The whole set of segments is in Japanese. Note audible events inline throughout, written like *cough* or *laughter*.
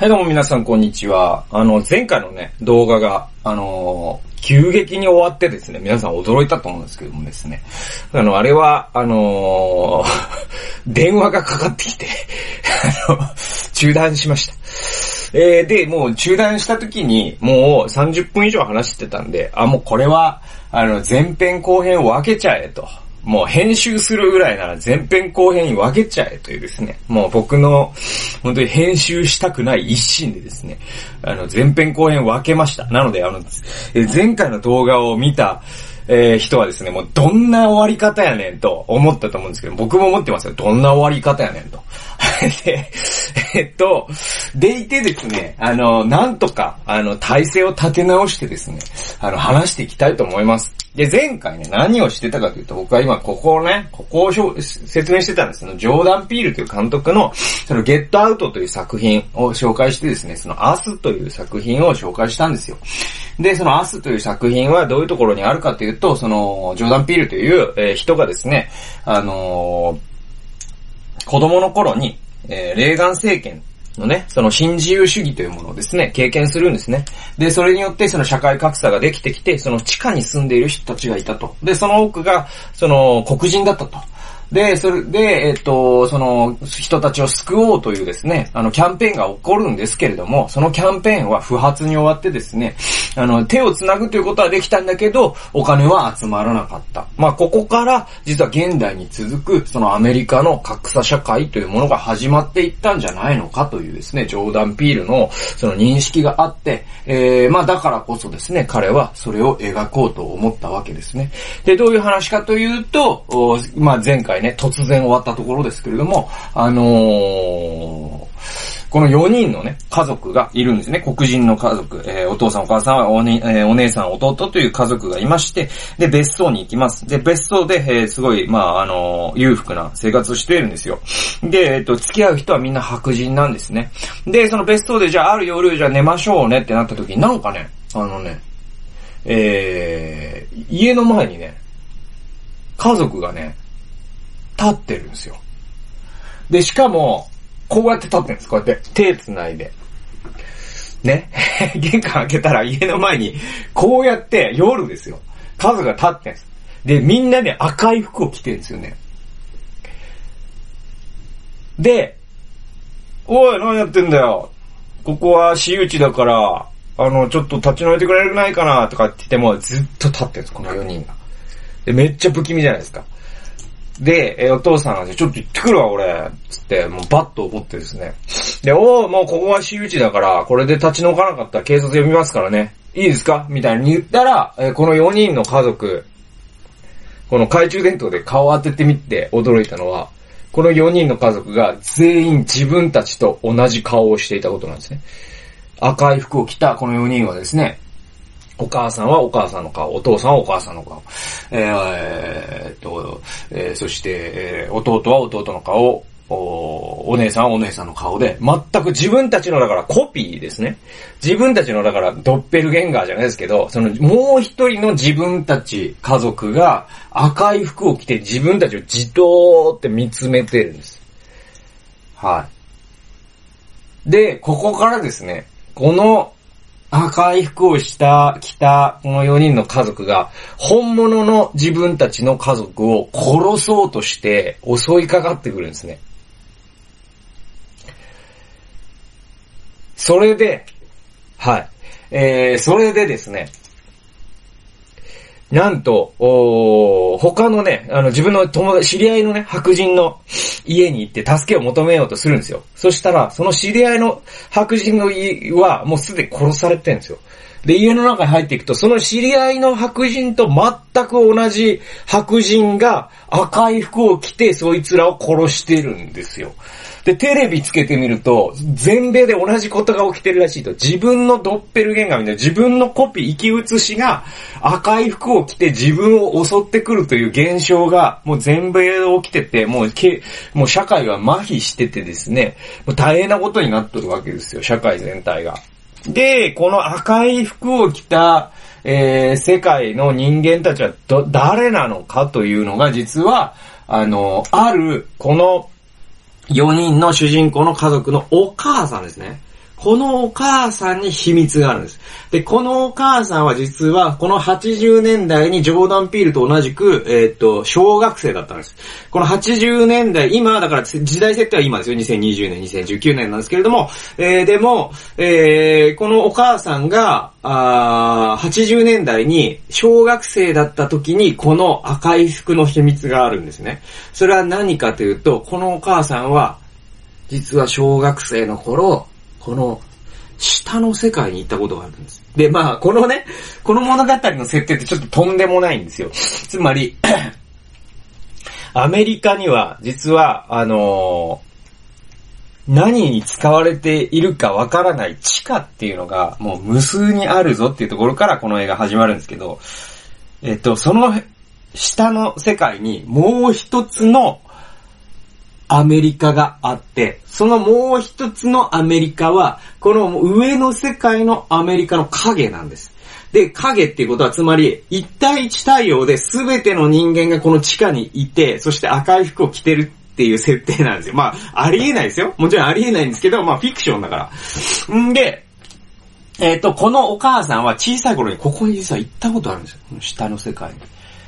はい、どうも皆さんこんにちは。あの、前回のね、動画が、あのー急激に終わってですね、皆さん驚いたと思うんですけどもですね。あの、あれは、あのー *laughs* 電話がかかってきて、*laughs* あの、中断しました。えー、で、もう中断した時に、もう30分以上話してたんで、あ、もうこれは、あの、前編後編を分けちゃえと。もう編集するぐらいなら前編後編に分けちゃえというですね、もう僕の本当に編集したくない一心でですね、あの前編後編分けました。なのであの、え前回の動画を見た、えー人はですね、もうどんな終わり方やねんと思ったと思うんですけど、僕も思ってますよ。どんな終わり方やねんと。*laughs* で、えっと、でいてですね、あの、なんとか、あの、体制を立て直してですね、あの、話していきたいと思います。で、前回ね、何をしてたかというと、僕は今、ここをね、ここを説明してたんです。その、ジョーダン・ピールという監督の、その、ゲットアウトという作品を紹介してですね、その、アスという作品を紹介したんですよ。で、そのアスという作品はどういうところにあるかというと、その、ジョーダン・ピールという、えー人がですね、あのー子供の頃に、えーレーガン政権のね、その新自由主義というものをですね、経験するんですね。で、それによってその社会格差ができてきて、その地下に住んでいる人たちがいたと。で、その多くが、その黒人だったと。で、それで、えっと、その人たちを救おうというですね、あの、キャンペーンが起こるんですけれども、そのキャンペーンは不発に終わってですね、あの、手を繋ぐということはできたんだけど、お金は集まらなかった。まあ、ここから、実は現代に続く、そのアメリカの格差社会というものが始まっていったんじゃないのかというですね、ジョーダン・ピールの、その認識があって、えー、まあ、だからこそですね、彼はそれを描こうと思ったわけですね。で、どういう話かというと、まあ、前回ね、突然終わったところですけれども、あのーこの4人のね、家族がいるんですね。黒人の家族。えーお父さんお母さんはお,、ねえーお姉さん弟という家族がいまして、で、別荘に行きます。で、別荘で、えーすごい、まあ、あの裕福な生活をしているんですよ。で、えっ、と、付き合う人はみんな白人なんですね。で、その別荘で、じゃあある夜、じゃあ寝ましょうねってなった時に、なんかね、あのね、えー、家の前にね、家族がね、立ってるんですよ。で、しかも、こうやって立ってるんです。こうやって。手繋いで。ね。*laughs* 玄関開けたら家の前に、こうやって夜ですよ。家族が立ってるんです。で、みんなね、赤い服を着てるんですよね。で、おい、何やってんだよ。ここは私有地だから、あの、ちょっと立ち退いてくれないかなとかって言っても、ずっと立ってるんです、この4人が。で、めっちゃ不気味じゃないですか。で、えお父さんがね、ちょっと行ってくるわ、俺。つって、もうバットを持ってですね。で、おー、もうここは私有地だから、これで立ち退かなかったら警察呼びますからね。いいですか？みたいに言ったら、えこの4人の家族、この懐中電灯で顔を当ててみて驚いたのは、この4人の家族が全員自分たちと同じ顔をしていたことなんですね。赤い服を着たこの4人はですね、お母さんはお母さんの顔、お父さんはお母さんの顔、えー、っと、えーそして、えー弟は弟の顔、おお姉さんはお姉さんの顔で、全く自分たちのだからコピーですね。自分たちのだからドッペルゲンガーじゃないですけど、そのもう一人の自分たち家族が赤い服を着て自分たちをじとーって見つめてるんです。はい。で、ここからですね、この赤い服をした、着た、この4人の家族が、本物の自分たちの家族を殺そうとして襲いかかってくるんですね。それで、はい。えー、それでですね、なんと、お他のね、あの自分の友達、知り合いのね、白人の家に行って助けを求めようとするんですよ。そしたら、その知り合いの白人の家はもうすでに殺されてるんですよ。で、家の中に入っていくと、その知り合いの白人と全く同じ白人が赤い服を着てそいつらを殺してるんですよ。で、テレビつけてみると、全米で同じことが起きてるらしいと。自分のドッペルゲンガーみたいな自分のコピー、生き写しが赤い服を着て自分を襲ってくるという現象がもう全米で起きてて、もうけ、もう社会が麻痺しててですね、もう大変なことになってるわけですよ、社会全体が。で、この赤い服を着た、えー、世界の人間たちはど、誰なのかというのが実は、あの、ある、この4人の主人公の家族のお母さんですね。このお母さんに秘密があるんです。で、このお母さんは実は、この80年代にジョーダン・ピールと同じく、えー、っと、小学生だったんです。この80年代、今、だから時代設定は今ですよ。2020年、2019年なんですけれども、えー、でも、えー、このお母さんが、あ80年代に小学生だった時にこの赤い服の秘密があるんですね。それは何かというと、このお母さんは、実は小学生の頃、この下の世界に行ったことがあるんです。で、まあ、このね、この物語の設定ってちょっととんでもないんですよ。つまり、アメリカには、実は、あのー、何に使われているかわからない地下っていうのが、もう無数にあるぞっていうところからこの映画始まるんですけど、えっと、その下の世界にもう一つのアメリカがあって、そのもう一つのアメリカは、この上の世界のアメリカの影なんです。で、影っていうことはつまり、一対一対応で全ての人間がこの地下にいて、そして赤い服を着てるっていう設定なんですよ。まあ、ありえないですよ。もちろんありえないんですけど、まあ、フィクションだから。んで、えっ、ー、と、このお母さんは小さい頃にここに実は行ったことあるんですよ。この下の世界に。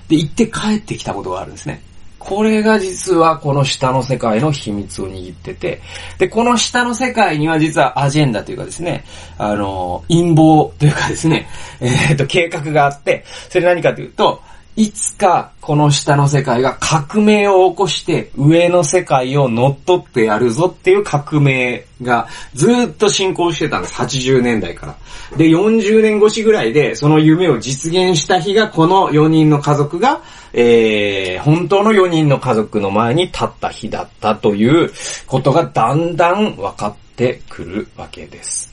で、行って帰ってきたことがあるんですね。これが実はこの下の世界の秘密を握ってて、で、この下の世界には実はアジェンダというかですね、あの、陰謀というかですね、えー、っと、計画があって、それ何かというと、いつかこの下の世界が革命を起こして上の世界を乗っ取ってやるぞっていう革命がずっと進行してたんです。80年代から。で、40年越しぐらいでその夢を実現した日がこの4人の家族が、えー、本当の4人の家族の前に立った日だったということがだんだん分かってくるわけです。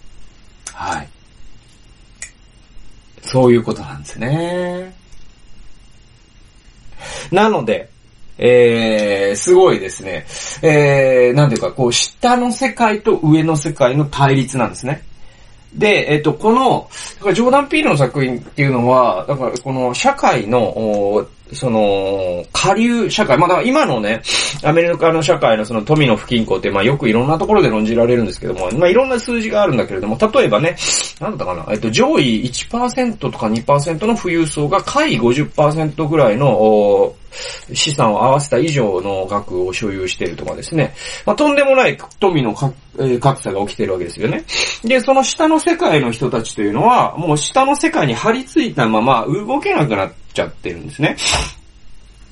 はい。そういうことなんですね。なので、えー、すごいですね。えー、なんていうか、こう、下の世界と上の世界の対立なんですね。で、えっと、この、ジョーダン・ピールの作品っていうのは、だからこの社会の、その、下流社会、まあ、だ今のね、アメリカの社会のその富の不均衡って、まあ、よくいろんなところで論じられるんですけども、まあ、いろんな数字があるんだけれども、例えばね、なんだったかな、えっと、上位1%とか2%の富裕層が下位50%ぐらいの、資産を合わせた以上の額を所有しているとかですね。まあ、とんでもない富の、え格差が起きてるわけですよね。で、その下の世界の人たちというのは、もう下の世界に張り付いたまま動けなくなっちゃってるんですね。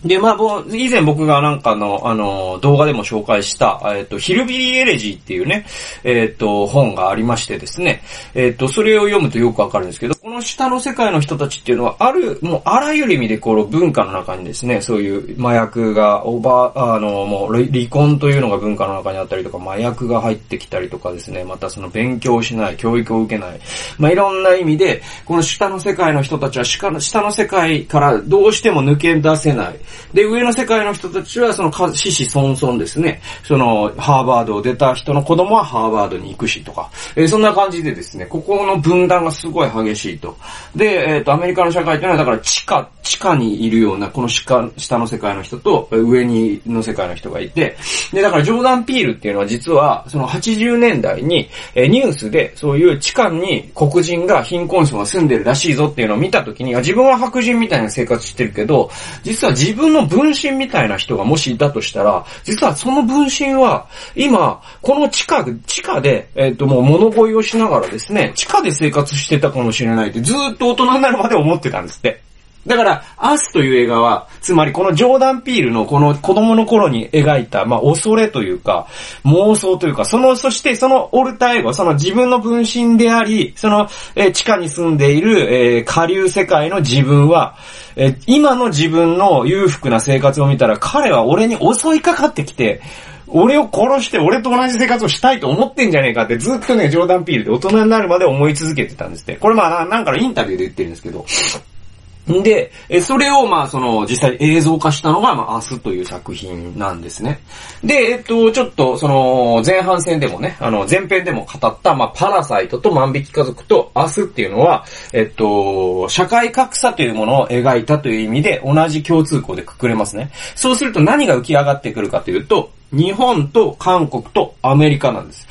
で、まあ、以前僕がなんかの、あの、動画でも紹介した、えっ、と、ヒルビリーエレジーっていうね、えっ、と、本がありましてですね、えっ、と、それを読むとよくわかるんですけど、この下の世界の人たちっていうのは、ある、もうあらゆる意味でこの文化の中にですね、そういう麻薬が、オーバー、あの、もう離婚というのが文化の中にあったりとか、麻薬が入ってきたりとかですね、またその勉強しない、教育を受けない、まあ、いろんな意味で、この下の世界の人たちは下の世界からどうしても抜け出せない。で、上の世界の人たちは、その、死死孫孫ですね。その、ハーバードを出た人の子供はハーバードに行くしとか、えー、そんな感じでですね、ここの分断がすごい激しいと。で、えっ、ー、と、アメリカの社会っていうのは、だから地下、地下にいるような、この下下の世界の人と、上にの世界の人がいて、で、だからジョーダン・ピールっていうのは実は、その80年代に、えー、ニュースで、そういう地下に黒人が貧困層が住んでるらしいぞっていうのを見たときに、自分は白人みたいな生活してるけど、実は自分の分身みたいな人がもしいたとしたら、実はその分身は、今、この地下、地下で、えっ、ー、ともう物乞いをしながらですね、地下で生活してたかもしれないってずっと大人になるまで思ってたんですって。だから、アスという映画は、つまりこのジョーダン・ピールのこの子供の頃に描いた、まあ、恐れというか、妄想というか、その、そしてそのオルタエゴ、その自分の分身であり、その、えー、地下に住んでいる、えー、下流世界の自分は、えー、今の自分の裕福な生活を見たら、彼は俺に襲いかかってきて、俺を殺して俺と同じ生活をしたいと思ってんじゃねえかってずっとね、ジョーダン・ピールで大人になるまで思い続けてたんですって。これまあなんかのインタビューで言ってるんですけど、で、それをまあその実際映像化したのがまあ明日という作品なんですね。で、えっと、ちょっとその前半戦でもね、あの前編でも語ったまあパラサイトと万引き家族と明日っていうのは、えっと、社会格差というものを描いたという意味で同じ共通項でくくれますね。そうすると何が浮き上がってくるかというと、日本と韓国とアメリカなんです。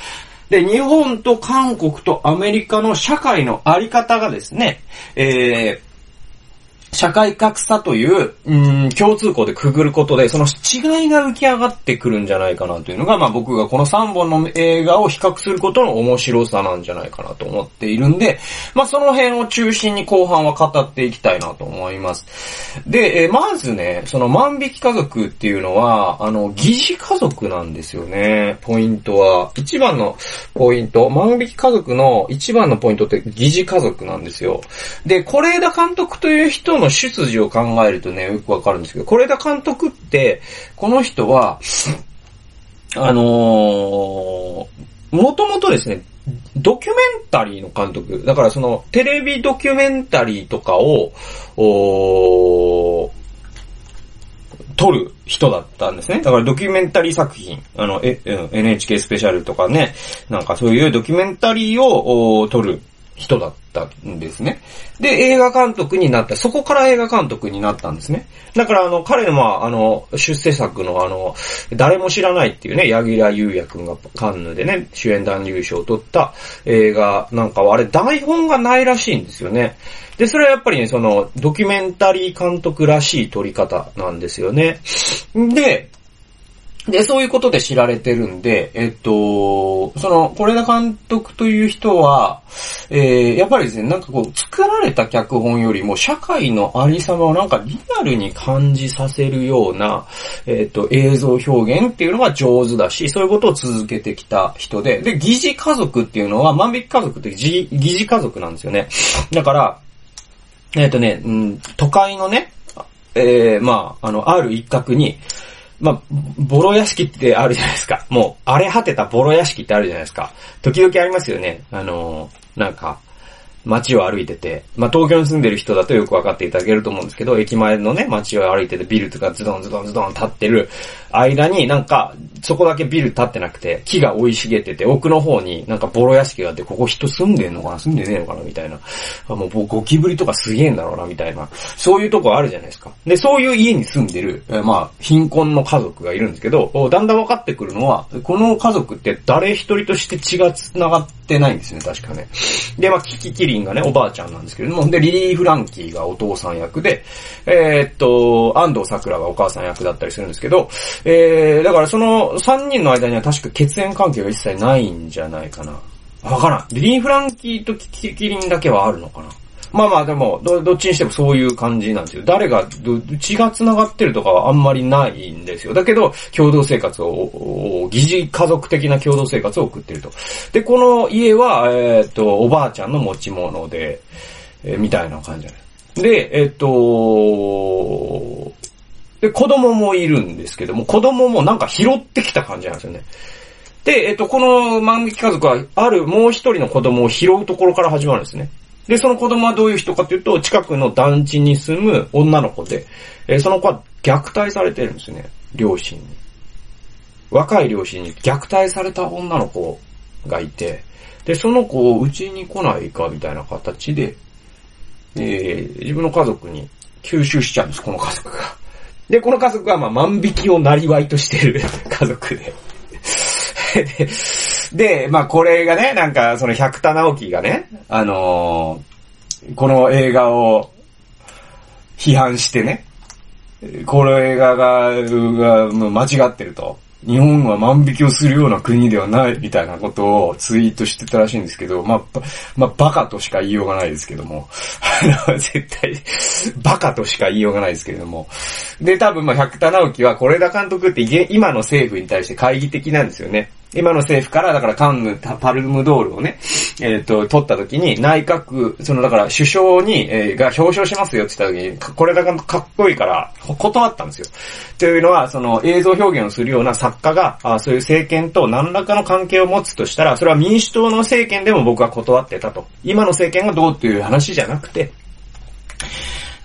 で、日本と韓国とアメリカの社会のあり方がですね、えー、社会格差という、うん、共通項でくぐることで、その違いが浮き上がってくるんじゃないかなというのが、まあ僕がこの3本の映画を比較することの面白さなんじゃないかなと思っているんで、まあその辺を中心に後半は語っていきたいなと思います。で、えー、まずね、その万引き家族っていうのは、あの、疑似家族なんですよね、ポイントは。一番のポイント、万引き家族の一番のポイントって疑似家族なんですよ。で、是枝監督という人の出自を考えるとね、よくわかるんですけど、是枝監督って、この人は、あのー、もともとですね、ドキュメンタリーの監督。だからその、テレビドキュメンタリーとかを、お撮る人だったんですね。だからドキュメンタリー作品、あの、え、NHK スペシャルとかね、なんかそういうドキュメンタリーを撮る人だったんですね。で、映画監督になった。そこから映画監督になったんですね。だから、あの、彼の、まあ、あの、出世作の、あの、誰も知らないっていうね、柳楽優弥くんがカンヌでね、主演男優賞を取った映画なんかは、あれ、台本がないらしいんですよね。で、それはやっぱりね、その、ドキュメンタリー監督らしい撮り方なんですよね。で、で、そういうことで知られてるんで、えっと、その、是枝監督という人は、えー、やっぱりですね、なんかこう、作られた脚本よりも、社会のありさまをなんかリアルに感じさせるような、えっと、映像表現っていうのが上手だし、そういうことを続けてきた人で、で、疑似家族っていうのは、万引き家族って疑似家族なんですよね。だから、えっとね、うん、都会のね、えー、まあ、あの、ある一角に、まあ、ボロ屋敷ってあるじゃないですか。もう、荒れ果てたボロ屋敷ってあるじゃないですか。時々ありますよね。あのー、なんか、街を歩いてて、まあ、東京に住んでる人だとよくわかっていただけると思うんですけど、駅前のね、街を歩いててビルとかズドンズドンズドン立ってる間になんか、そこだけビル立ってなくて、木が生い茂ってて、奥の方になんかボロ屋敷があって、ここ人住んでんのかな？住んでねえのかな？みたいな。あもうゴキブリとかすげえんだろうな、みたいな。そういうとこあるじゃないですか。で、そういう家に住んでる、えまあ、貧困の家族がいるんですけど、だんだん分かってくるのは、この家族って誰一人として血が繋がってないんですね、確かね。で、まあ、キキキリンがね、おばあちゃんなんですけれども、で、リリー・フランキーがお父さん役で、えー、っと、安藤桜がお母さん役だったりするんですけど、えー、だからその3人の間には確か血縁関係が一切ないんじゃないかな。わからん。リリー・フランキーとキキキリンだけはあるのかな。まあまあでも、ど、どっちにしてもそういう感じなんですよ。誰が、血が繋がってるとかはあんまりないんですよ。だけど、共同生活を、疑似家族的な共同生活を送ってると。で、この家は、えっ、と、おばあちゃんの持ち物で、えー、みたいな感じ。で、えっ、と、で、子供もいるんですけども、子供もなんか拾ってきた感じなんですよね。で、えっ、と、この万引き家族は、あるもう一人の子供を拾うところから始まるんですね。で、その子供はどういう人かというと、近くの団地に住む女の子で、え、その子は虐待されてるんですね。両親に。若い両親に虐待された女の子がいて、で、その子をうちに来ないかみたいな形で、えー、自分の家族に吸収しちゃうんです、この家族が。で、この家族はまあ万引きをなりわいとしてる家族で。で *laughs* で、まあこれがね、なんかその百田直樹がね、あのー、この映画を批判してね、この映画が、が間違ってると。日本は万引きをするような国ではないみたいなことをツイートしてたらしいんですけど、まあ、まあ、バカとしか言いようがないですけども、*laughs* あの、絶対、バカとしか言いようがないですけれども。で、多分まあ、百田直樹は是枝監督って今の政府に対して懐疑的なんですよね。今の政府から、だからカンヌ、パルムドールをね、えっ、ー、と、取った時に、内閣、その、だから首相に、えー、が表彰しますよって言った時に、これだけかっこいいから、断ったんですよ。というのは、その、映像表現をするような作家が、あそういう政権と何らかの関係を持つとしたら、それは民主党の政権でも僕は断ってたと。今の政権がどうっていう話じゃなくて、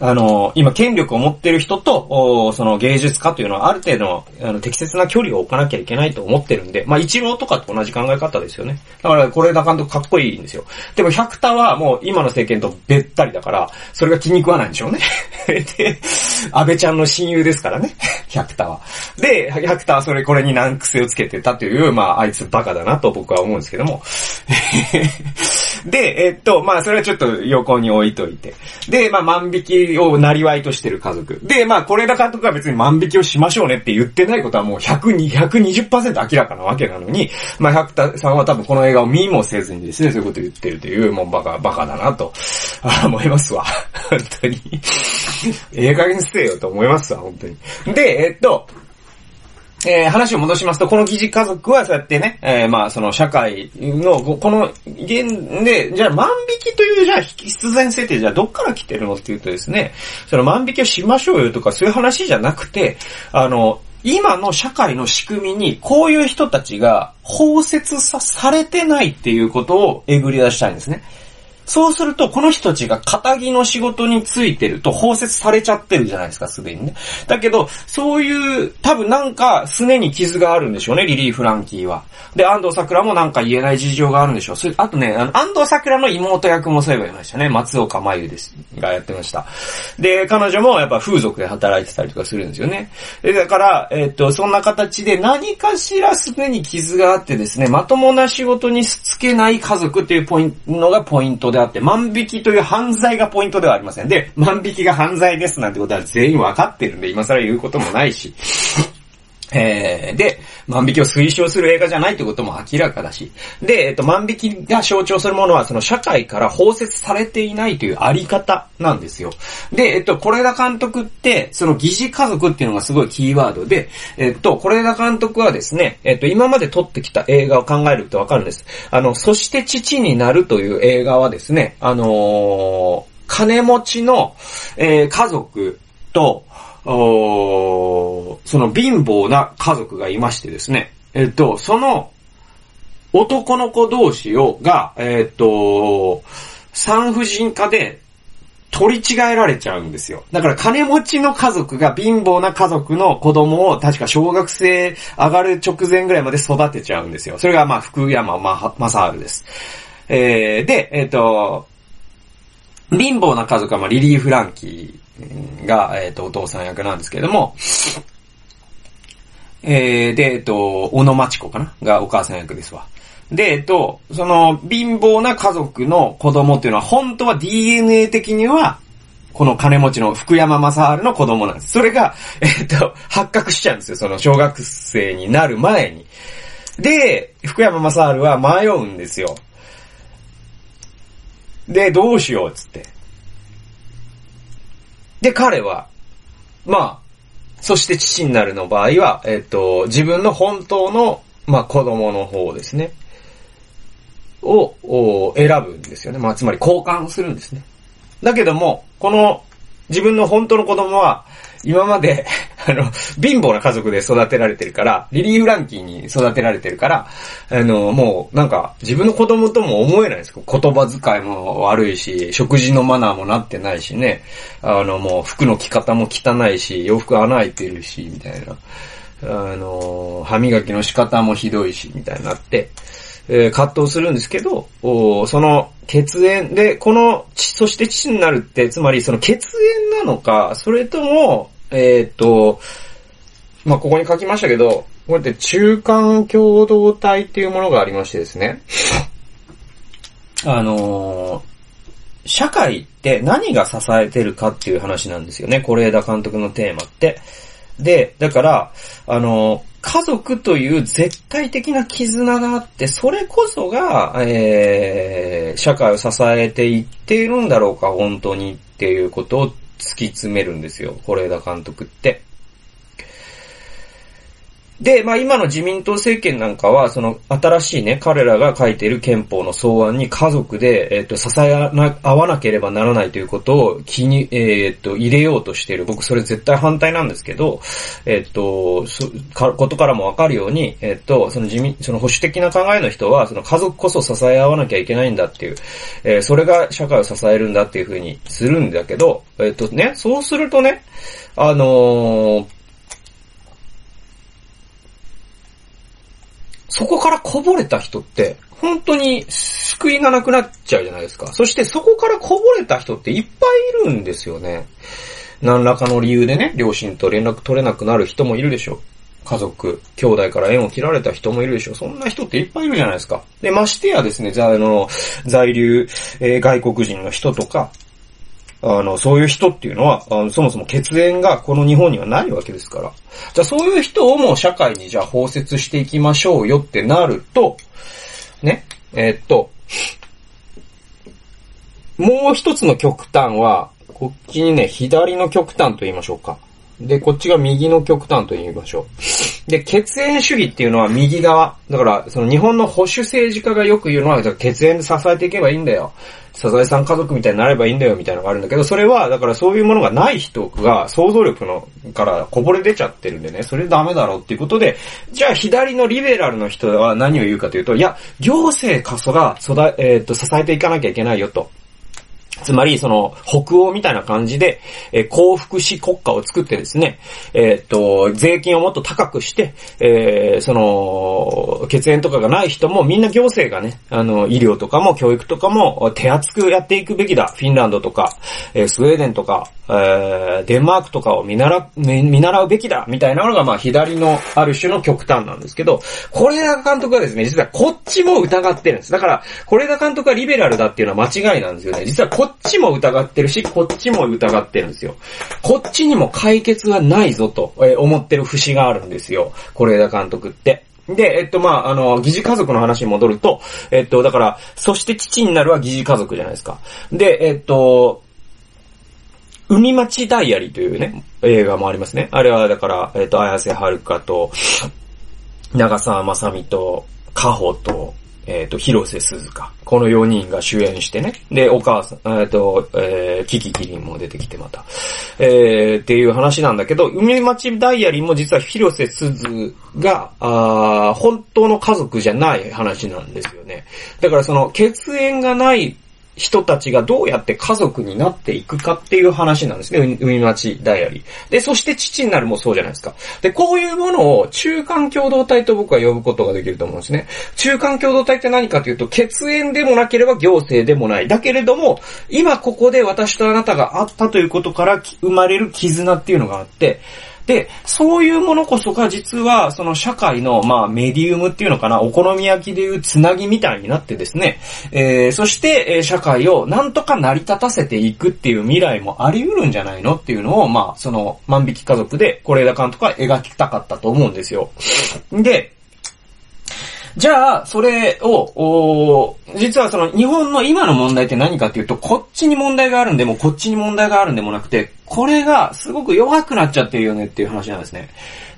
あの、今権力を持ってる人と、その芸術家というのはある程度のあの適切な距離を置かなきゃいけないと思ってるんで、まあ一郎とかと同じ考え方ですよね。だからこれだ監督かっこいいんですよ。でも百田はもう今の政権とべったりだから、それが気に食わないんでしょうね。*laughs* で、安倍ちゃんの親友ですからね、百田は。で、百田はそれこれに難癖をつけてたという、まああいつバカだなと僕は思うんですけども。で、えっと、まあ、それはちょっと横に置いといて。で、まあ、万引きをなりわいとしてる家族。で、まあ、これだ監督は別に万引きをしましょうねって言ってないことはもう100、120%明らかなわけなのに、まあ、百田さんは多分この映画を見もせずにですね、そういうこと言ってるという、もうバカ、バカだなと、*laughs* 思いますわ。*laughs* 本当に。ええ加減せよと思いますわ、本当に。で、えっと、えー、話を戻しますと、この疑似家族はそうやってね、えー、まあその社会の、この現で、じゃあ万引きというじゃあ必然性ってじゃあどっから来てるのっていうとですね、その万引きをしましょうよとかそういう話じゃなくて、あの、今の社会の仕組みにこういう人たちが包摂さされてないっていうことをえぐり出したいんですね。そうすると、この人たちが仇の仕事についてると包摂されちゃってるじゃないですか、すでにね。だけど、そういう、多分なんか、すねに傷があるんでしょうね、リリー・フランキーは。で、安藤桜もなんか言えない事情があるんでしょう。それあとね、あの、安藤桜の妹役もそういえばいましたね。松岡真優です。がやってました。で、彼女もやっぱ風俗で働いてたりとかするんですよね。で、だから、えっ、と、そんな形で何かしらすねに傷があってですね、まともな仕事にしつけない家族っていうポイントのがポイントであって、万引きという犯罪がポイントではありません。で、万引きが犯罪ですなんてことは全員わかってるんで、今更言うこともないし。えー、で、万引きを推奨する映画じゃないってことも明らかだし。で、えっと、万引きが象徴するものは、その社会から包摂されていないというあり方なんですよ。で、えっと、是枝監督って、その疑似家族っていうのがすごいキーワードで、えっと、是枝監督はですね、えっと、今まで撮ってきた映画を考えるとわかるんです。あの、そして父になるという映画はですね、あのー、金持ちの、えー、家族と、その貧乏な家族がいましてですね、えっと、その男の子同士を、が、えっと、産婦人科で取り違えられちゃうんですよ。だから金持ちの家族が貧乏な家族の子供を確か小学生上がる直前ぐらいまで育てちゃうんですよ。それがまあ福山正治です。えー、で、えっ、と、貧乏な家族はまあリリー・フランキー、が、えっ、ー、と、お父さん役なんですけれども、えー、で、えっ、ー、と、小野町子かな？がお母さん役ですわ。で、えっと、その、貧乏な家族の子供っていうのは、本当は DNA 的には、この金持ちの福山雅治の子供なんです。それが、えっと、発覚しちゃうんですよ。その小学生になる前に。で、福山雅治は迷うんですよ。で、どうしようっつって。で、彼は、まあ、そして父になるの場合は、えっ、と、自分の本当の、まあ、子供の方ですね。を、選ぶんですよね。まあ、つまり交換するんですね。だけども、この、自分の本当の子供は、今まで *laughs* あの、貧乏な家族で育てられてるから、リリー・フランキーに育てられてるから、あの、もう、なんか、自分の子供とも思えないです。言葉遣いも悪いし、食事のマナーもなってないしね。あの、もう、服の着方も汚いし、洋服穴開いてるし、みたいな。あの、歯磨きの仕方もひどいし、みたいになって、えー、葛藤するんですけど、おその血縁で、この、そして父になるって、つまりその血縁なのか、それとも、えー、っと、まあ、ここに書きましたけど、こうやって中間共同体っていうものがありましてですね。あのー、社会って何が支えてるかっていう話なんですよね。是枝監督のテーマって。で、だから、あの、家族という絶対的な絆があって、それこそが、えー、社会を支えていっているんだろうか、本当にっていうことを突き詰めるんですよ、是枝監督って。で、まあ今の自民党政権なんかは、その新しいね、彼らが書いている憲法の草案に家族で、えっ、と、支え合わなければならないということを気に、えっ、と、入れようとしている。僕それ絶対反対なんですけど、えっ、と、そ、か、ことからもわかるように、えっ、と、その自民、その保守的な考えの人は、その家族こそ支え合わなきゃいけないんだっていう、え、それが社会を支えるんだっていうふうにするんだけど、えっ、とね、そうするとね、あのーそこからこぼれた人って、本当に救いがなくなっちゃうじゃないですか。そしてそこからこぼれた人っていっぱいいるんですよね。何らかの理由でね、両親と連絡取れなくなる人もいるでしょう。家族、兄弟から縁を切られた人もいるでしょ。そんな人っていっぱいいるじゃないですか。で、ましてやですね、じゃあ、あの、在留、えー、外国人の人とか、あの、そういう人っていうのは、あのそもそも血縁がこの日本にはないわけですから。じゃあそういう人をもう社会にじゃあ包摂していきましょうよってなると、ね、えー、っと、もう一つの極端は、こっちにね、左の極端と言いましょうか。で、こっちが右の極端と言いましょう。で、血縁主義っていうのは右側。だから、その日本の保守政治家がよく言うのは、血縁で支えていけばいいんだよ。サザエさん家族みたいになればいいんだよみたいなのがあるんだけど、それは、だからそういうものがない人が想像力のからこぼれ出ちゃってるんでね、それダメだろうっていうことで、じゃあ左のリベラルの人は何を言うかというと、いや、行政こそが育、えっ、と、支えていかなきゃいけないよと。つまり、その、北欧みたいな感じで、えー、幸福祉国家を作ってですね、えー、っと、税金をもっと高くして、えー、その、血縁とかがない人もみんな行政がね、あの、医療とかも教育とかも手厚くやっていくべきだ。フィンランドとか、えスウェーデンとか、え、デンマークとかを見習う、見習うべきだ、みたいなのが、まあ、左のある種の極端なんですけど、是枝監督はですね、実はこっちも疑ってるんです。だから、是枝監督はリベラルだっていうのは間違いなんですよね。実はこっっちも疑ってるし、こっちも疑ってるんですよ。こっちにも解決はないぞと、え思ってる節があるんですよ。是枝監督って。で、えっと、まあ、あの、疑似家族の話に戻ると、えっと、だから、そして父になるは疑似家族じゃないですか。で、えっと、海町ダイアリーというね、映画もありますね。あれは、だから、えっ、と、綾瀬はるかと、長澤まさみと、カホと、えっ、と、広瀬すずか。この4人が主演してね。で、お母さん、えっ、と、えー、キキキリンも出てきてまた。えー、っていう話なんだけど、海町ダイアリーも実は広瀬すずが、あ本当の家族じゃない話なんですよね。だからその、血縁がない人たちがどうやって家族になっていくかっていう話なんですね。海町ダイアリー。で、そして父になるもそうじゃないですか。で、こういうものを中間共同体と僕は呼ぶことができると思うんですね。中間共同体って何かというと、血縁でもなければ行政でもない。だけれども、今ここで私とあなたがあったということから生まれる絆っていうのがあって、で、そういうものこそが実は、その社会の、まあ、メディウムっていうのかな、お好み焼きでいうつなぎみたいになってですね、えー、そして、え、社会をなんとか成り立たせていくっていう未来もあり得るんじゃないのっていうのを、まあ、その、万引き家族で、是枝監督は描きたかったと思うんですよ。で、じゃあ、それを、お実はその日本の今の問題って何かっていうと、こっちに問題があるんでも、こっちに問題があるんでもなくて、これがすごく弱くなっちゃってるよねっていう話なんですね。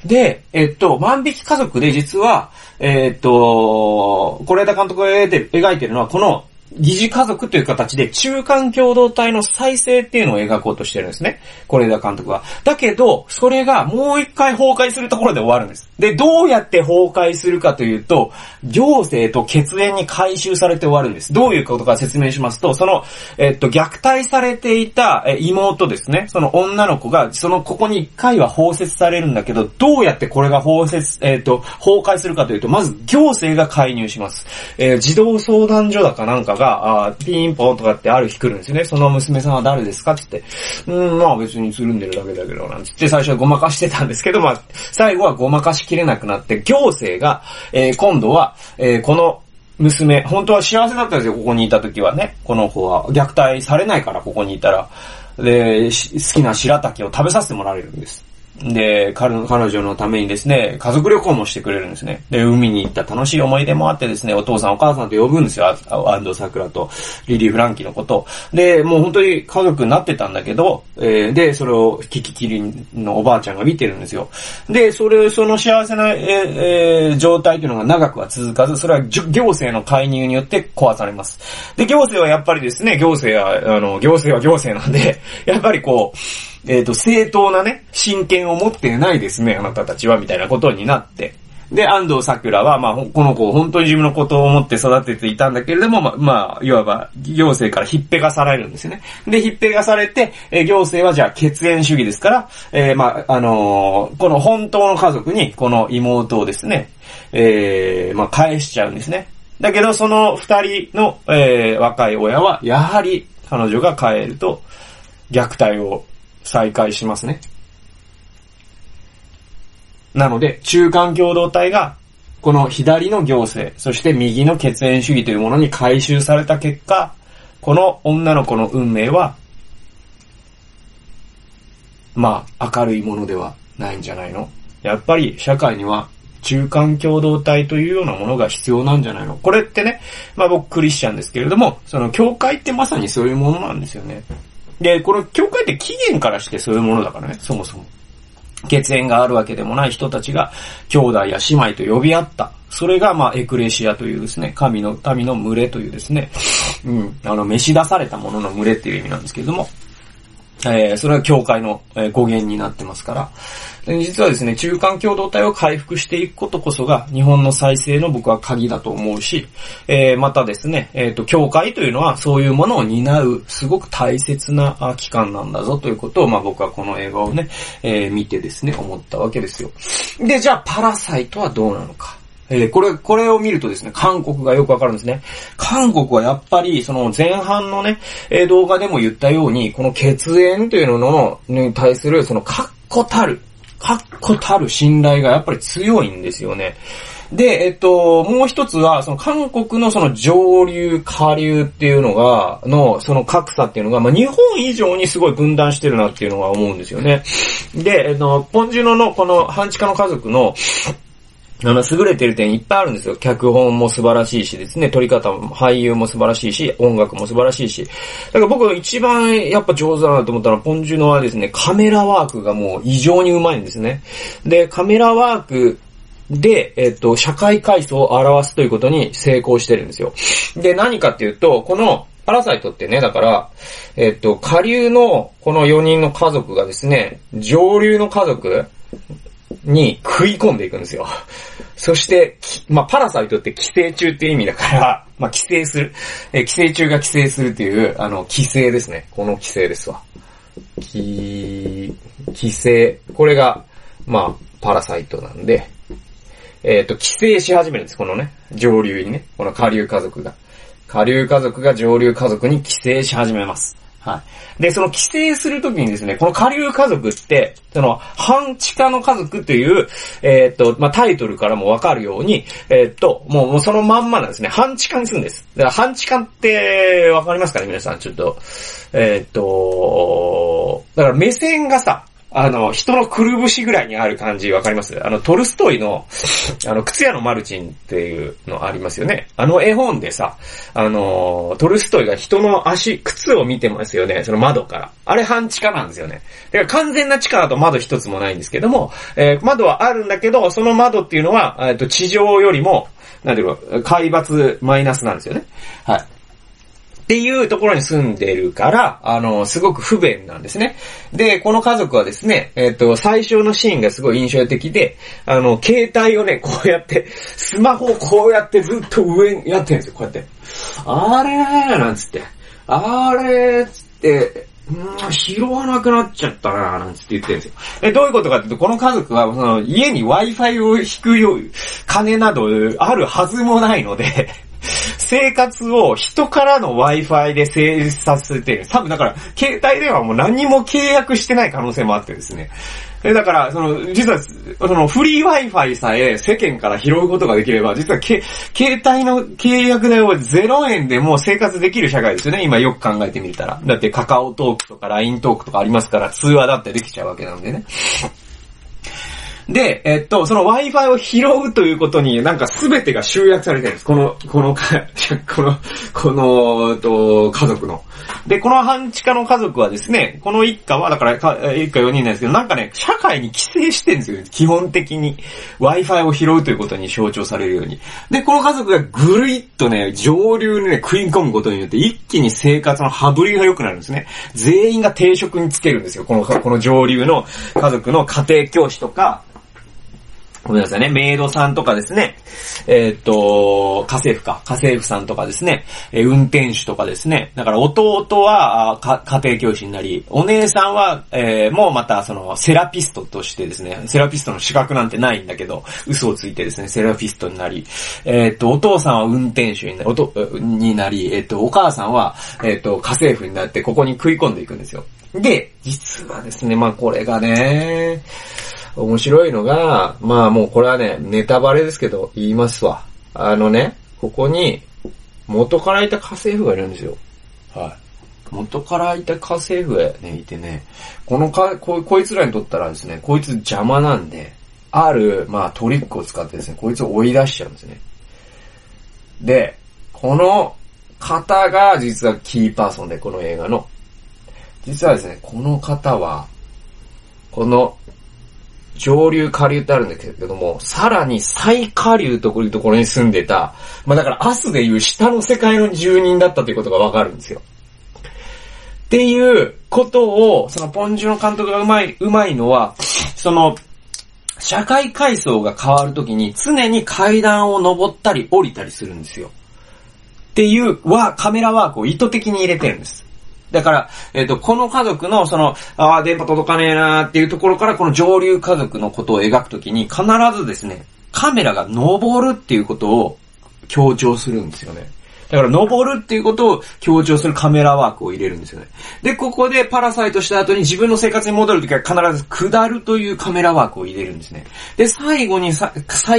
で、えっと、万引き家族で実は、えっと、是枝監督が描いてるのは、この疑似家族という形で中間共同体の再生っていうのを描こうとしてるんですね。是枝監督は。だけど、それがもう一回崩壊するところで終わるんです。で、どうやって崩壊するかというと、行政と血縁に回収されて終わるんです。どういうことか説明しますと、その、えっと、虐待されていた妹ですね。その女の子が、その、ここに一回は包摂されるんだけど、どうやってこれが包摂、えっと、崩壊するかというと、まず行政が介入します。えー、児童相談所だかなんかが、が、あピンポンとかってある日来るんですよね。その娘さんは誰ですかって言って、うん、まあ別につるんでるだけだけど、なんつって最初はごまかしてたんですけど、まあ、最後はごまかしきれなくなって、行政が、えー、今度は、えー、この娘、本当は幸せだったんですよ、ここにいた時はね。この子は虐待されないから、ここにいたら。で、好きな白滝を食べさせてもらえるんです。で、彼女のためにですね、家族旅行もしてくれるんですね。で、海に行った楽しい思い出もあってですね、お父さんお母さんと呼ぶんですよ。安藤桜とリリー・フランキーのこと。で、もう本当に家族になってたんだけど、えー、で、それをキキキリンのおばあちゃんが見てるんですよ。で、それ、その幸せな、えー、状態というのが長くは続かず、それは行政の介入によって壊されます。で、行政はやっぱりですね、行政は、あの、行政は行政なんで、やっぱりこう、えっ、ー、と、正当なね、親権を持ってないですね、あなたたちは、みたいなことになって。で、安藤桜は、まあ、この子を本当に自分のことを思って育てていたんだけれども、ま、まあ、いわば、行政からひっぺがされるんですよね。で、ひっぺがされて、え行政はじゃあ血縁主義ですから、えー、まあ、あのー、この本当の家族に、この妹をですね、えー、まあ、返しちゃうんですね。だけど、その二人の、えー、若い親は、やはり、彼女が帰ると、虐待を再開しますね。なので、中間共同体が、この左の行政、そして右の血縁主義というものに回収された結果、この女の子の運命は、まあ、明るいものではないんじゃないの？やっぱり社会には中間共同体というようなものが必要なんじゃないの？これってね、まあ僕クリスチャンですけれども、その教会ってまさにそういうものなんですよね。で、この教会って起源からしてそういうものだからね、そもそも。血縁があるわけでもない人たちが兄弟や姉妹と呼び合った。それが、まあ、エクレシアというですね、神の民の群れというですね、うん、あの、召し出されたものの群れっていう意味なんですけれども、えー、それは教会の、えー、語源になってますから、実はですね、中間共同体を回復していくことこそが日本の再生の僕は鍵だと思うし、えー、またですね、えっ、ー、と、教会というのはそういうものを担うすごく大切な機関なんだぞということを、まあ僕はこの映画をね、えー、見てですね、思ったわけですよ。で、じゃあパラサイトはどうなのか。えー、これ、これを見るとですね、韓国がよくわかるんですね。韓国はやっぱり、その前半のね、えー、動画でも言ったように、この血縁というのの、に対する、その確固たる、確固たる信頼がやっぱり強いんですよね。で、えっと、もう一つは、その韓国のその上流、下流っていうのが、の、その格差っていうのが、まあ、日本以上にすごい分断してるなっていうのは思うんですよね。で、えっと、ポンジュノのこの半地下の家族の、あの、優れてる点いっぱいあるんですよ。脚本も素晴らしいしですね、撮り方も、俳優も素晴らしいし、音楽も素晴らしいし。だから僕一番やっぱ上手だなと思ったのは、ポンジュノはですね、カメラワークがもう異常にうまいんですね。で、カメラワークで、えっと、社会階層を表すということに成功してるんですよ。で、何かっていうと、この、パラサイトってね、だから、えっと、下流のこの4人の家族がですね、上流の家族に食い込んでいくんですよ。そして、まあ、パラサイトって寄生虫って意味だから、*laughs* まあ、寄生する。え、寄生虫が寄生するっていう、あの、寄生ですね。この寄生ですわ。寄、寄生。これが、まあ、パラサイトなんで、えっ、ー、と、寄生し始めるんです。このね、上流にね。この下流家族が。下流家族が上流家族に寄生し始めます。はい。で、その帰省するときにですね、この下流家族って、その、半地下の家族という、えー、っと、まあ、タイトルからもわかるように、えー、っと、もう、もうそのまんまなんですね。半地下に住んです。だから半地下ってわかりますかね皆さん、ちょっと。えー、っと、だから目線がさ、あの、人のくるぶしぐらいにある感じわかります？あの、トルストイの、あの、靴屋のマルチンっていうのありますよね。あの絵本でさ、あの、トルストイが人の足、靴を見てますよね。その窓から。あれ半地下なんですよね。だから完全な地下だと窓一つもないんですけども、えー、窓はあるんだけど、その窓っていうのは、えっと、地上よりも、なんていうか、海抜マイナスなんですよね。はい。っていうところに住んでるから、あの、すごく不便なんですね。で、この家族はですね、えっ、と、最初のシーンがすごい印象的で、あの、携帯をね、こうやって、スマホをこうやってずっと上にやってるんですよ、こうやって。あれーなんつって。あれーつって、うん、拾わなくなっちゃったななんつって言ってるんですよ。え、どういうことかっていうと、この家族は、その、家に Wi-Fi を引くよう、金などあるはずもないので生活を人からの Wi-Fi で成立させて。多分だから、携帯電話も何にも契約してない可能性もあってですね。だから、その、実は、その、フリー Wi-Fi さえ世間から拾うことができれば、実はけ、携帯の契約代を0円でも生活できる社会ですよね。今よく考えてみたら。だってカカオトークとか LINE トークとかありますから、通話だってできちゃうわけなんでね。で、えっと、その Wi-Fi を拾うということになんか全てが集約されてるんです。この、このか、*laughs* この、この、と、家族の。で、この半地下の家族はですね、この一家は、だからか、一家4人なんですけど、なんかね、社会に寄生してるんですよ。基本的に。Wi-Fi を拾うということに象徴されるように。で、この家族がぐるいっとね、上流にね、食い込むことによって、一気に生活の羽振りが良くなるんですね。全員が定職につけるんですよ。この、この上流の家族の家庭教師とか、ごめんなさいね、メイドさんとかですね、えー、っと、家政婦か、家政婦さんとかですね、えー、運転手とかですね、だから弟は家庭教師になり、お姉さんは、えー、もうまたそのセラピストとしてですね、セラピストの資格なんてないんだけど、嘘をついてですね、セラピストになり、え、っと、お父さんは運転手になり、おとになり、えっと、お母さんは、えっと、家政婦になってここに食い込んでいくんですよ。で、実はですね、まあこれがね、面白いのが、まあもうこれはね、ネタバレですけど、言いますわ。あのね、ここに、元からいた家政婦がいるんですよ。はい。元からいた家政婦がね、いてね、このか、こ、こいつらにとったらですね、こいつ邪魔なんで、ある、まあトリックを使ってですね、こいつを追い出しちゃうんですね。で、この方が実はキーパーソンで、この映画の。実はですね、この方は、この上流下流ってあるんだけども、さらに最下流というところに住んでた、まあだから明日でいう下の世界の住人だったということがわかるんですよ。っていうことを、そのポンジュの監督がうまい、うまいのは、その、社会階層が変わるときに常に階段を登ったり降りたりするんですよ。っていうは、カメラワークを意図的に入れてるんです。だから、えっ、ー、と、この家族の、その、ああ、電波届かねえなーっていうところから、この上流家族のことを描くときに、必ずですね、カメラが登るっていうことを強調するんですよね。だから登るっていうことを強調するカメラワークを入れるんですよね。で、ここでパラサイトした後に自分の生活に戻るときは必ず下るというカメラワークを入れるんですね。で、最後に再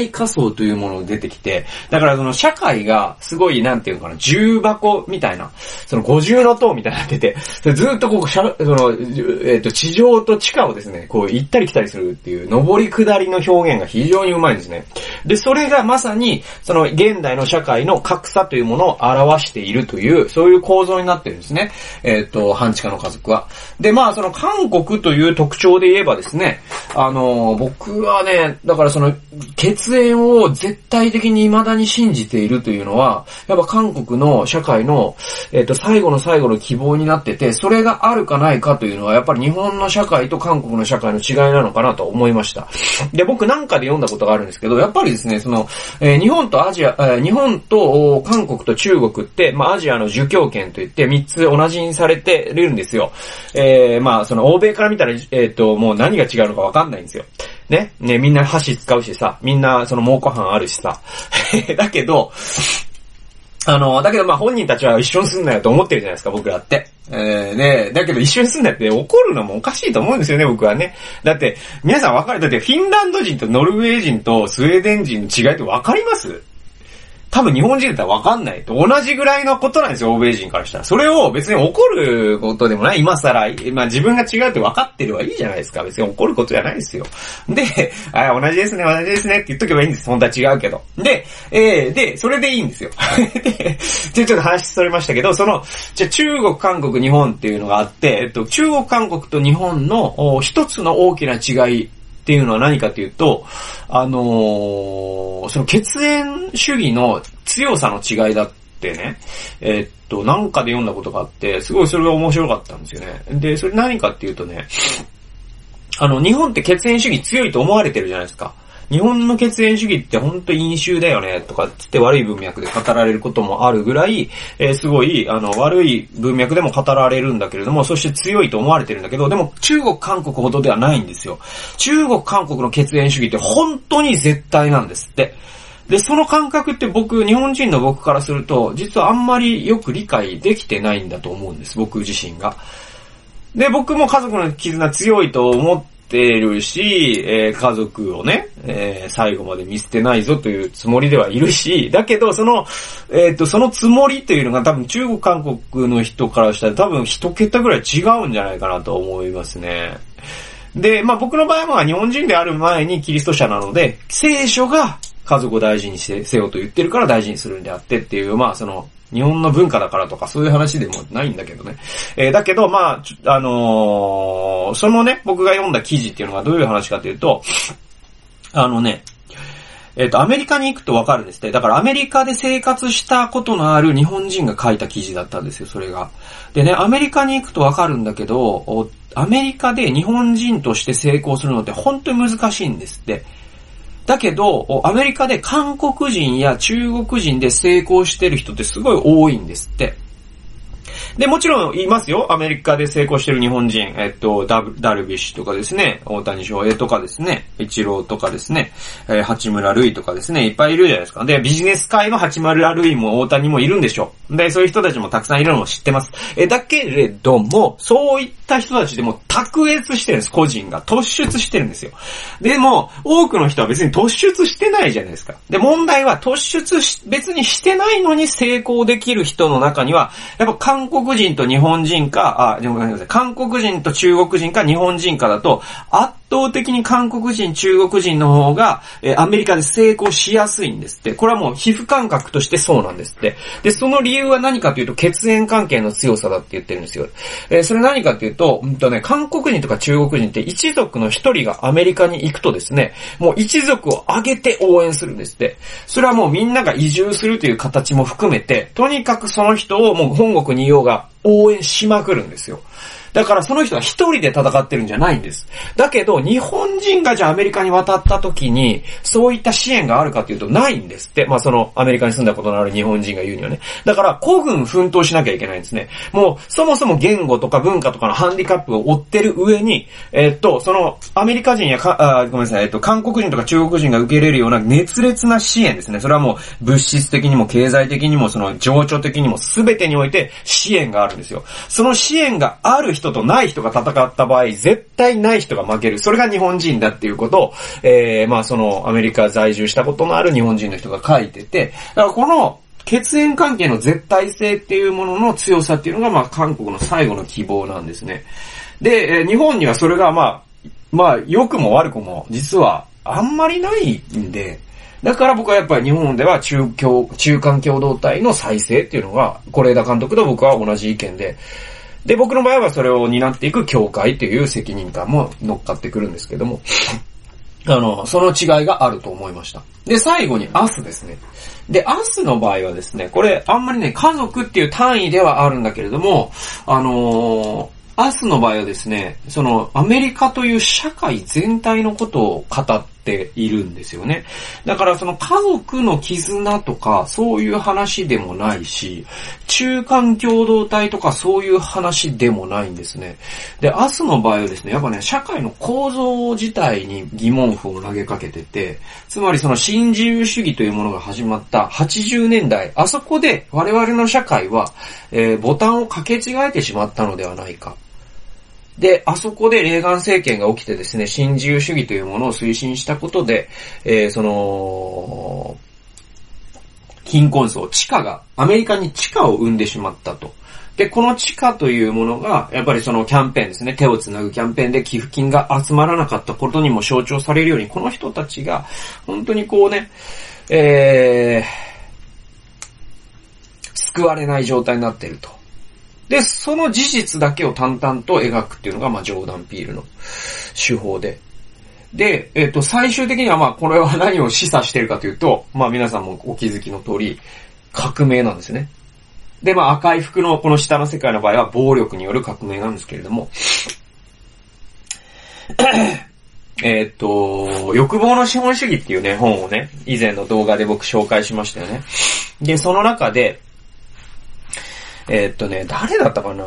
仮想というものが出てきて、だからその社会がすごい、なんていうのかな、重箱みたいな、その五重の塔みたいになってて、ずっとこう、その、えっ、ー、と、地上と地下をですね、こう行ったり来たりするっていう、上り下りの表現が非常にうまいんですね。で、それがまさに、その現代の社会の格差というものを表しているという、そういう構造になってるんですね。えっ、ー、と、半地下の家族は。で、まあ、その韓国という特徴で言えばですね、あの、僕はね、だからその、血縁を絶対的に未だに信じているというのは、やっぱ韓国の社会の、えっ、ー、と、最後の最後の希望になってて、それがあるかないかというのは、やっぱり日本の社会と韓国の社会の違いなのかなと思いました。で、僕なんかで読んだことがあるんですけど、やっぱりですね、その、えー、日本とアジア、えー、日本と韓国と中中国って、まあ、アジアの儒教圏といって、三つ同じにされてるんですよ。えー、まあ、その欧米から見たら、えっ、ー、と、もう何が違うのかわかんないんですよ。ね？ね、みんな箸使うしさ、みんなその蒙古飯あるしさ。*laughs* だけど、あの、だけどまあ本人たちは一緒にすんなよと思ってるじゃないですか、僕らって。えー、ねだけど一緒にすんなって怒るのもおかしいと思うんですよね、僕はね。だって、皆さん分かる、だってフィンランド人とノルウェー人とスウェーデン人の違いって分かります？多分日本人だったらわかんないと。同じぐらいのことなんですよ、欧米人からしたら。それを別に怒ることでもない。今更、まあ自分が違うって分かってるはいいじゃないですか。別に怒ることじゃないですよ。で、あ同じですね、同じですねって言っとけばいいんです。本当は違うけど。で、えー、で、それでいいんですよ。*laughs* で、ちょっと話それましたけど、その、じゃ中国、韓国、日本っていうのがあって、えっと、中国、韓国と日本の一つの大きな違いっていうのは何かというと、あのー、その血縁主義の強さの違いだってね、えー、っと、なんかで読んだことがあって、すごいそれが面白かったんですよね。で、それ何かっていうとね、あの、日本って血縁主義強いと思われてるじゃないですか。日本の血縁主義って本当飲酒だよね、とかつって悪い文脈で語られることもあるぐらい、えー、すごい、あの、悪い文脈でも語られるんだけれども、そして強いと思われてるんだけど、でも中国、韓国ほどではないんですよ。中国、韓国の血縁主義って本当に絶対なんですって。で、その感覚って僕、日本人の僕からすると、実はあんまりよく理解できてないんだと思うんです、僕自身が。で、僕も家族の絆強いと思っててるし、えー、家族をね、えー、最後まで見捨てないぞというつもりではいるし、だけど、その、えっ、ー、と、そのつもりというのが多分中国、韓国の人からしたら多分一桁ぐらい違うんじゃないかなと思いますね。で、まあ僕の場合は日本人である前にキリスト者なので、聖書が家族を大事にせせよと言ってるから大事にするんであってっていう、まあその、日本の文化だからとかそういう話でもないんだけどね。えー、だけど、まあ、あのー、そのね、僕が読んだ記事っていうのがどういう話かというと、あのね、えっ、ー、と、アメリカに行くとわかるんですって。だからアメリカで生活したことのある日本人が書いた記事だったんですよ、それが。でね、アメリカに行くとわかるんだけど、アメリカで日本人として成功するのって本当に難しいんですって。だけど、アメリカで韓国人や中国人で成功してる人ってすごい多いんですって。で、もちろんいますよ。アメリカで成功してる日本人。えっと、ダダルビッシュとかですね。大谷翔平とかですね。イチローとかですね。えー、八村塁とかですね。いっぱいいるじゃないですか。で、ビジネス界の八村塁も大谷もいるんでしょう。で、そういう人たちもたくさんいるのも知ってます。えだけれども、そういった人たちでも卓越してるんです。個人が。突出してるんですよ。でも、多くの人は別に突出してないじゃないですか。で、問題は突出し、別にしてないのに成功できる人の中には、やっぱ韓国人と日本人か、あ、でもごめんなさい、韓国人と中国人か日本人かだと、圧倒的に韓国人、中国人の方が、えー、アメリカで成功しやすいんですって。これはもう皮膚感覚としてそうなんですって。で、その理由は何かというと、血縁関係の強さだって言ってるんですよ。えー、それ何かというと、うんとね、韓国人とか中国人って一族の一人がアメリカに行くとですね、もう一族を挙げて応援するんですって。それはもうみんなが移住するという形も含めて、とにかくその人をもう本国にいようが応援しまくるんですよ。だからその人は一人で戦ってるんじゃないんです。だけど、日本人がじゃあアメリカに渡った時に、そういった支援があるかというとないんですって。まあその、アメリカに住んだことのある日本人が言うにはね。だから、古軍奮闘しなきゃいけないんですね。もう、そもそも言語とか文化とかのハンディカップを負ってる上に、えー、っと、その、アメリカ人やか、あごめんなさい、えっと、韓国人とか中国人が受け入れるような熱烈な支援ですね。それはもう、物質的にも経済的にも、その、情緒的にも全てにおいて支援があるんですよ。その支援がある人とない人が戦った場合、絶対ない人が負ける。それが日本人だっていうことを、えー、まあそのアメリカ在住したことのある日本人の人が書いてて、だからこの血縁関係の絶対性っていうものの強さっていうのが、まあ韓国の最後の希望なんですね。で、え、日本にはそれがまあ、まあ良くも悪くも実はあんまりないんで、だから僕はやっぱり日本では中共、中間共同体の再生っていうのが、是枝監督と僕は同じ意見で、で、僕の場合はそれを担っていく協会という責任感も乗っかってくるんですけども、あの、その違いがあると思いました。で、最後にアスですね。で、アスの場合はですね、これあんまりね、家族っていう単位ではあるんだけれども、あのー、アスの場合はですね、そのアメリカという社会全体のことを語っているんですよね。だからその家族の絆とかそういう話でもないし、中間共同体とかそういう話でもないんですね。で、アスの場合はですね、やっぱね、社会の構造自体に疑問符を投げかけてて、つまりその新自由主義というものが始まった80年代、あそこで我々の社会は、えー、ボタンを掛け違えてしまったのではないか。で、あそこでレーガン政権が起きてですね、新自由主義というものを推進したことで、えー、その、貧困層、地下が、アメリカに地下を生んでしまったと。で、この地下というものが、やっぱりそのキャンペーンですね、手をつなぐキャンペーンで寄付金が集まらなかったことにも象徴されるように、この人たちが、本当にこうね、えー、救われない状態になっていると。で、その事実だけを淡々と描くっていうのが、まあ、ジョーダン・ピールの手法で。で、えっ、ー、と、最終的にはまあ、これは何を示唆してるかというと、まあ、皆さんもお気づきの通り、革命なんですね。で、まあ、赤い服のこの下の世界の場合は、暴力による革命なんですけれども、*coughs* えっと、欲望の資本主義っていうね、本をね、以前の動画で僕紹介しましたよね。で、その中で、えー、っとね、誰だったかな？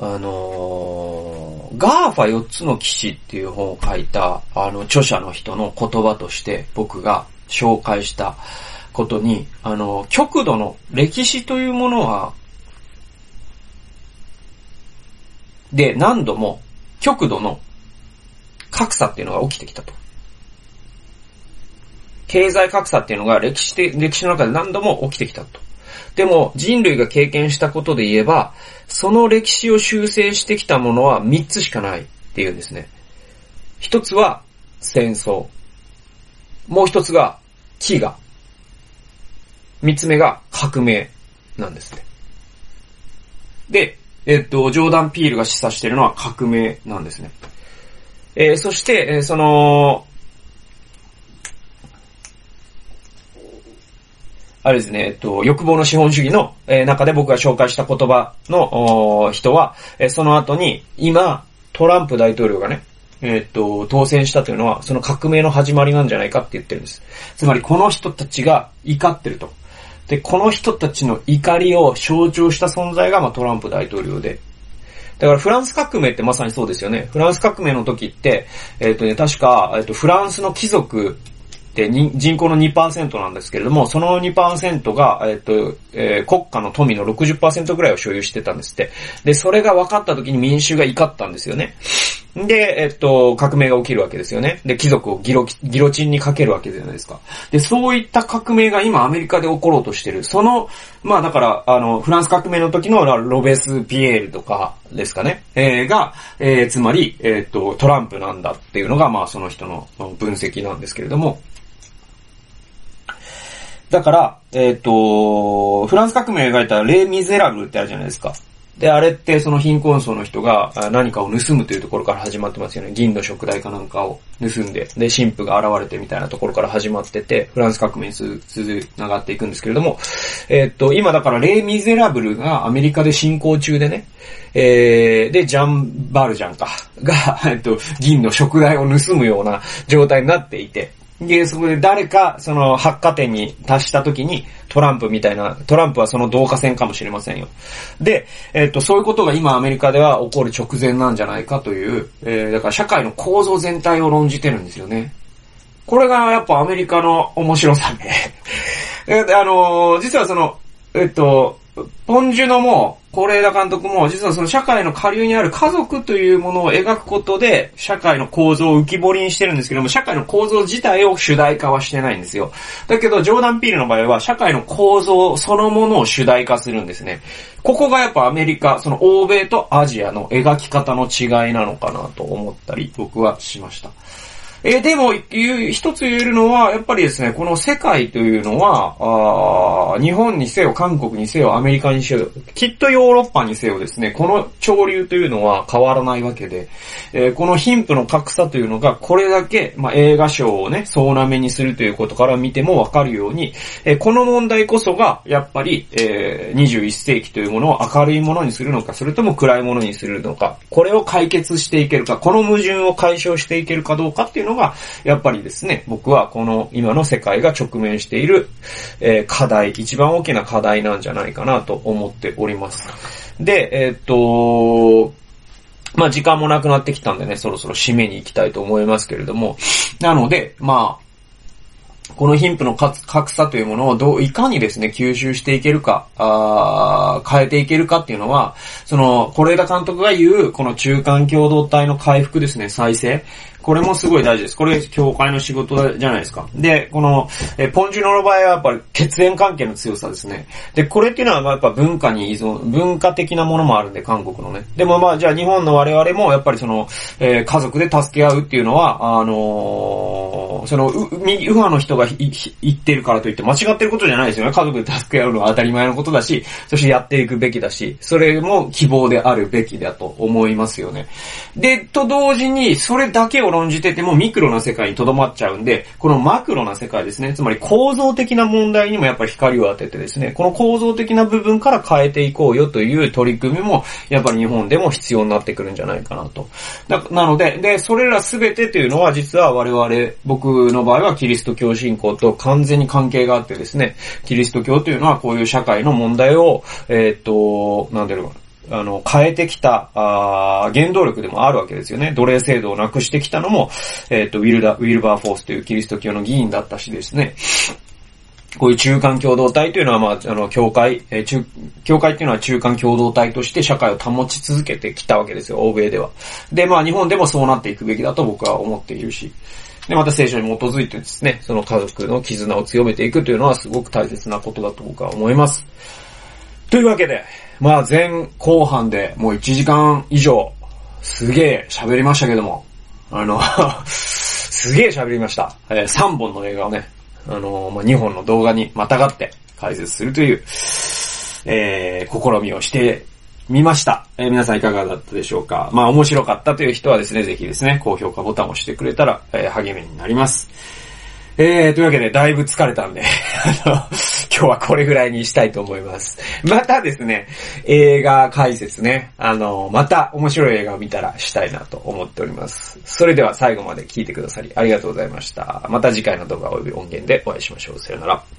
あのー、 GAFA 4つの騎士っていう本を書いた、あの、著者の人の言葉として僕が紹介したことに、あの、極度の歴史というものは、で、何度も極度の格差っていうのが起きてきたと。経済格差っていうのが歴史で、歴史の中で何度も起きてきたと。でも人類が経験したことで言えば、その歴史を修正してきたものは3つしかないっていうんですね。一つは戦争。もう一つが飢餓。三つ目が革命なんですね。で、えっと、ジョーダン・ピールが示唆しているのは革命なんですね。えー、そして、えー、その、あれですね、えっと、欲望の資本主義の、え、中で僕が紹介した言葉の人は、え、その後に、今、トランプ大統領がね、えっと、当選したというのは、その革命の始まりなんじゃないかって言ってるんです。つまり、この人たちが怒ってると。で、この人たちの怒りを象徴した存在が、まあ、トランプ大統領で。だからフランス革命ってまさにそうですよね。フランス革命の時って、えっ、とね、確か、えっ、と、フランスの貴族って人口の2%なんですけれども、その2%が、えっ、と、えー、国家の富の60%ぐらいを所有してたんですって。で、それが分かった時に民衆が怒ったんですよね。で、えっと、革命が起きるわけですよね。で、貴族をギロ、ギロチンにかけるわけじゃないですか。で、そういった革命が今アメリカで起ころうとしてる。その、まあだから、あの、フランス革命の時のロベス・ピエールとかですかね。えー、が、えー、つまり、えっと、トランプなんだっていうのが、まあその人の分析なんですけれども。だから、えっ、と、フランス革命が描いたレイ・ミゼラブルってあるじゃないですか。で、あれってその貧困層の人が何かを盗むというところから始まってますよね。銀の食材かなんかを盗んで、で、神父が現れてみたいなところから始まってて、フランス革命につながっていくんですけれども、えー、っと、今だからレイ・ミゼラブルがアメリカで進行中でね、えー、で、ジャン・バルジャンか、が、えっと、銀の食材を盗むような状態になっていて、で、そこで誰か、その、発火点に達した時に、トランプみたいな、トランプはその同化線かもしれませんよ。で、えっと、そういうことが今アメリカでは起こる直前なんじゃないかという、えー、だから社会の構造全体を論じてるんですよね。これがやっぱアメリカの面白さ *laughs* で、あのー、実はその、えっと、ポンジュノも、是枝監督も、実はその社会の下流にある家族というものを描くことで、社会の構造を浮き彫りにしてるんですけども、社会の構造自体を主題化はしてないんですよ。だけど、ジョーダン・ピールの場合は、社会の構造そのものを主題化するんですね。ここがやっぱアメリカ、その欧米とアジアの描き方の違いなのかなと思ったり、僕はしました。えー、でも、一つ言えるのは、やっぱりですね、この世界というのは、あ日本にせよ、韓国にせよ、アメリカにせよ、きっとヨーロッパにせよですね、この潮流というのは変わらないわけで、えー、この貧富の格差というのが、これだけ、まあ、映画賞をね、総なめにするということから見てもわかるように、えー、この問題こそが、やっぱり、えー、21世紀というものを明るいものにするのか、それとも暗いものにするのか、これを解決していけるか、この矛盾を解消していけるかどうかっていうのが、やっぱりですね、僕はこの今の世界が直面している、えー、課題、一番大きな課題なんじゃないかなと思っております。で、えー、っと、まあ時間もなくなってきたんでね、そろそろ締めに行きたいと思いますけれども、なので、まあ、この貧富の格差というものをどう、いかにですね、吸収していけるか、あ変えていけるかっていうのは、その、是枝監督が言う、この中間共同体の回復ですね、再生。これもすごい大事です。これ、教会の仕事じゃないですか。で、この、えポンジュノの場合はやっぱり血縁関係の強さですね。で、これっていうのはやっぱ文化に依存、文化的なものもあるんで、韓国のね。でもまあ、じゃあ日本の我々もやっぱりその、えー、家族で助け合うっていうのは、あのー、その、う、右、右派の人が言ってるからといって間違ってることじゃないですよね。家族で助け合うのは当たり前のことだし、そしてやっていくべきだし、それも希望であるべきだと思いますよね。で、と同時に、それだけを論じててもミクロな世界に留まっちゃうんで、このマクロな世界ですね、つまり構造的な問題にもやっぱり光を当ててですね、この構造的な部分から変えていこうよという取り組みも、やっぱり日本でも必要になってくるんじゃないかなと。なので、で、それらすべてというのは実は我々、僕の場合はキリスト教信仰と完全に関係があってですね、キリスト教というのはこういう社会の問題を、えー、っと、なんだろうあの、変えてきた、あ原動力でもあるわけですよね。奴隷制度をなくしてきたのも、えっ、ー、と、ウィルダ、ウィルバーフォースというキリスト教の議員だったしですね。こういう中間共同体というのは、まあ、あの、教会、えー、中、教会っていうのは中間共同体として社会を保ち続けてきたわけですよ、欧米では。で、まあ、日本でもそうなっていくべきだと僕は思っているし。で、また聖書に基づいてですね、その家族の絆を強めていくというのはすごく大切なことだと僕は思います。というわけで、まあ前後半でもう1時間以上、すげえ喋りましたけども、あの、*laughs* すげえ喋りました。えー、3本の映画をね、あのー、まあ、2本の動画にまたがって解説するという、えー、試みをしてみました。えー、皆さんいかがだったでしょうかまあ面白かったという人はですね、ぜひですね、高評価ボタンを押してくれたら、えー、励みになります。えー、というわけで、だいぶ疲れたんで *laughs* あの、今日はこれぐらいにしたいと思います。またですね、映画解説ね、あの、また面白い映画を見たらしたいなと思っております。それでは最後まで聞いてくださりありがとうございました。また次回の動画及び音源でお会いしましょう。さよなら。